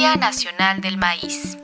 Día Nacional del Maíz.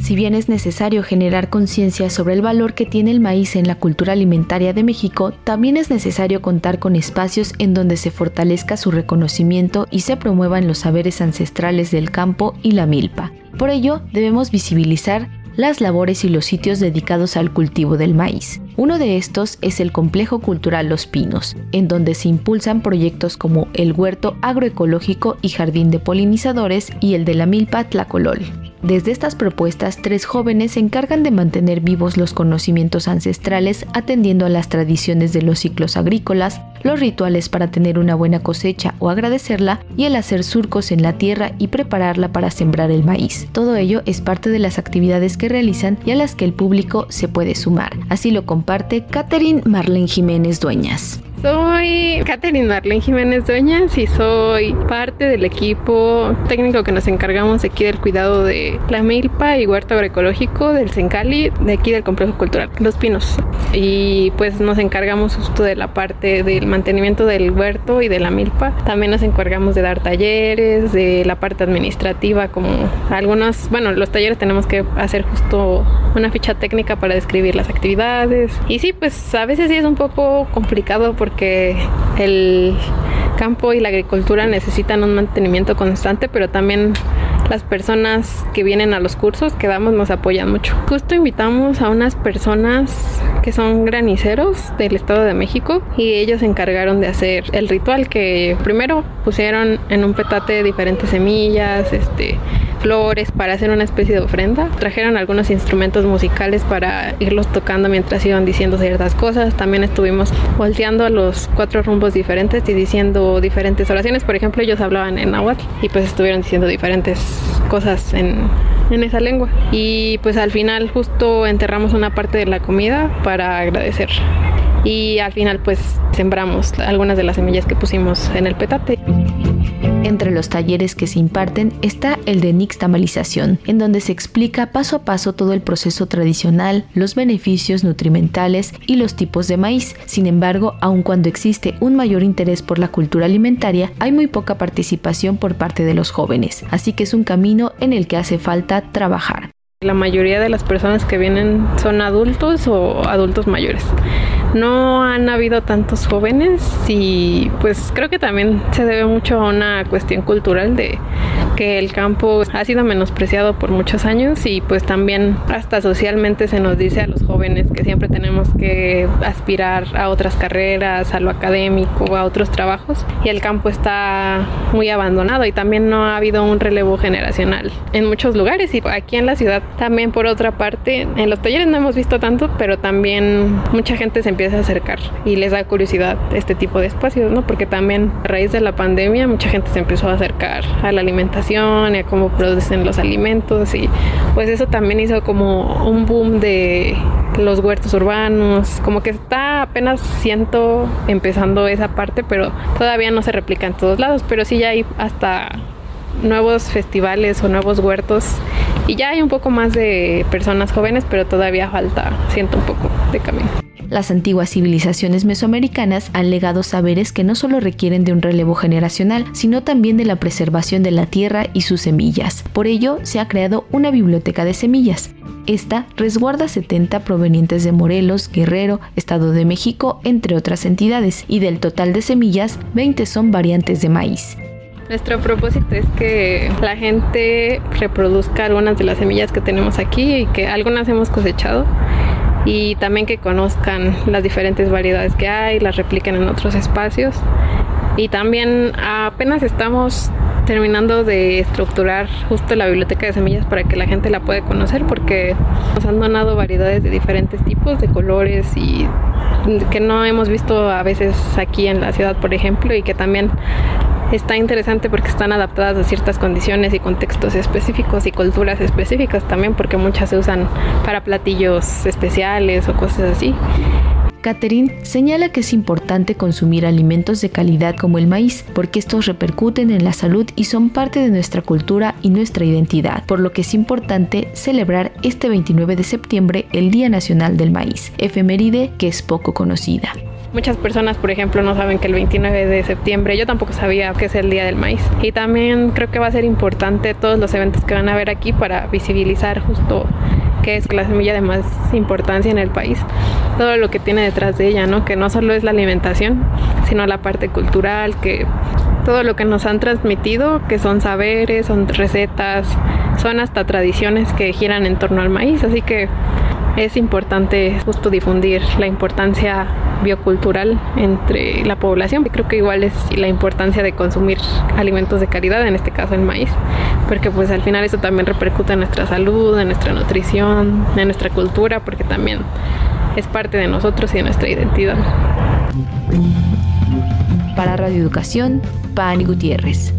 Si bien es necesario generar conciencia sobre el valor que tiene el maíz en la cultura alimentaria de México, también es necesario contar con espacios en donde se fortalezca su reconocimiento y se promuevan los saberes ancestrales del campo y la milpa. Por ello, debemos visibilizar las labores y los sitios dedicados al cultivo del maíz. Uno de estos es el Complejo Cultural Los Pinos, en donde se impulsan proyectos como el Huerto Agroecológico y Jardín de Polinizadores y el de la Milpa Tlacolol. Desde estas propuestas, tres jóvenes se encargan de mantener vivos los conocimientos ancestrales atendiendo a las tradiciones de los ciclos agrícolas, los rituales para tener una buena cosecha o agradecerla y el hacer surcos en la tierra y prepararla para sembrar el maíz. Todo ello es parte de las actividades que realizan y a las que el público se puede sumar. Así lo comparte Catherine Marlene Jiménez Dueñas. Soy Catherine Marlene Jiménez Dueñas y soy parte del equipo técnico que nos encargamos aquí del cuidado de la milpa y huerto agroecológico del Sencali, de aquí del Complejo Cultural Los Pinos. Y pues nos encargamos justo de la parte del mantenimiento del huerto y de la milpa. También nos encargamos de dar talleres, de la parte administrativa, como algunos, bueno, los talleres tenemos que hacer justo una ficha técnica para describir las actividades. Y sí, pues a veces sí es un poco complicado porque el campo y la agricultura necesitan un mantenimiento constante, pero también las personas que vienen a los cursos que damos nos apoyan mucho. Justo invitamos a unas personas que son graniceros del Estado de México y ellos se encargaron de hacer el ritual que primero pusieron en un petate diferentes semillas, este flores para hacer una especie de ofrenda. Trajeron algunos instrumentos musicales para irlos tocando mientras iban diciendo ciertas cosas. También estuvimos volteando a los cuatro rumbos diferentes y diciendo diferentes oraciones. Por ejemplo, ellos hablaban en náhuatl y pues estuvieron diciendo diferentes cosas en, en esa lengua. Y pues al final justo enterramos una parte de la comida para agradecer. Y al final pues sembramos algunas de las semillas que pusimos en el petate. Entre los talleres que se imparten está el de Nixtamalización, en donde se explica paso a paso todo el proceso tradicional, los beneficios nutrimentales y los tipos de maíz. Sin embargo, aun cuando existe un mayor interés por la cultura alimentaria, hay muy poca participación por parte de los jóvenes, así que es un camino en el que hace falta trabajar. La mayoría de las personas que vienen son adultos o adultos mayores. No han habido tantos jóvenes y pues creo que también se debe mucho a una cuestión cultural de que el campo ha sido menospreciado por muchos años y pues también hasta socialmente se nos dice a los jóvenes que siempre tenemos que aspirar a otras carreras, a lo académico, a otros trabajos y el campo está muy abandonado y también no ha habido un relevo generacional en muchos lugares y aquí en la ciudad también por otra parte en los talleres no hemos visto tanto pero también mucha gente se empieza a acercar y les da curiosidad este tipo de espacios, ¿no? Porque también a raíz de la pandemia mucha gente se empezó a acercar a la alimentación y a cómo producen los alimentos y pues eso también hizo como un boom de los huertos urbanos, como que está apenas siento empezando esa parte, pero todavía no se replica en todos lados, pero sí ya hay hasta nuevos festivales o nuevos huertos y ya hay un poco más de personas jóvenes, pero todavía falta, siento un poco de camino. Las antiguas civilizaciones mesoamericanas han legado saberes que no solo requieren de un relevo generacional, sino también de la preservación de la tierra y sus semillas. Por ello, se ha creado una biblioteca de semillas. Esta resguarda 70 provenientes de Morelos, Guerrero, Estado de México, entre otras entidades, y del total de semillas, 20 son variantes de maíz. Nuestro propósito es que la gente reproduzca algunas de las semillas que tenemos aquí y que algunas hemos cosechado y también que conozcan las diferentes variedades que hay, las repliquen en otros espacios. Y también apenas estamos terminando de estructurar justo la biblioteca de semillas para que la gente la pueda conocer porque nos han donado variedades de diferentes tipos, de colores y que no hemos visto a veces aquí en la ciudad, por ejemplo, y que también está interesante porque están adaptadas a ciertas condiciones y contextos específicos y culturas específicas también porque muchas se usan para platillos especiales o cosas así. Catherine señala que es importante consumir alimentos de calidad como el maíz, porque estos repercuten en la salud y son parte de nuestra cultura y nuestra identidad, por lo que es importante celebrar este 29 de septiembre el Día Nacional del Maíz, efeméride que es poco conocida. Muchas personas, por ejemplo, no saben que el 29 de septiembre, yo tampoco sabía que es el Día del Maíz. Y también creo que va a ser importante todos los eventos que van a haber aquí para visibilizar justo qué es la semilla de más importancia en el país, todo lo que tiene detrás de ella, ¿no? Que no solo es la alimentación, sino la parte cultural, que todo lo que nos han transmitido, que son saberes, son recetas, son hasta tradiciones que giran en torno al maíz, así que es importante justo difundir la importancia biocultural entre la población. Creo que igual es la importancia de consumir alimentos de calidad, en este caso el maíz, porque pues al final eso también repercute en nuestra salud, en nuestra nutrición, en nuestra cultura, porque también es parte de nosotros y de nuestra identidad. Para Radio Educación, Pani Gutiérrez.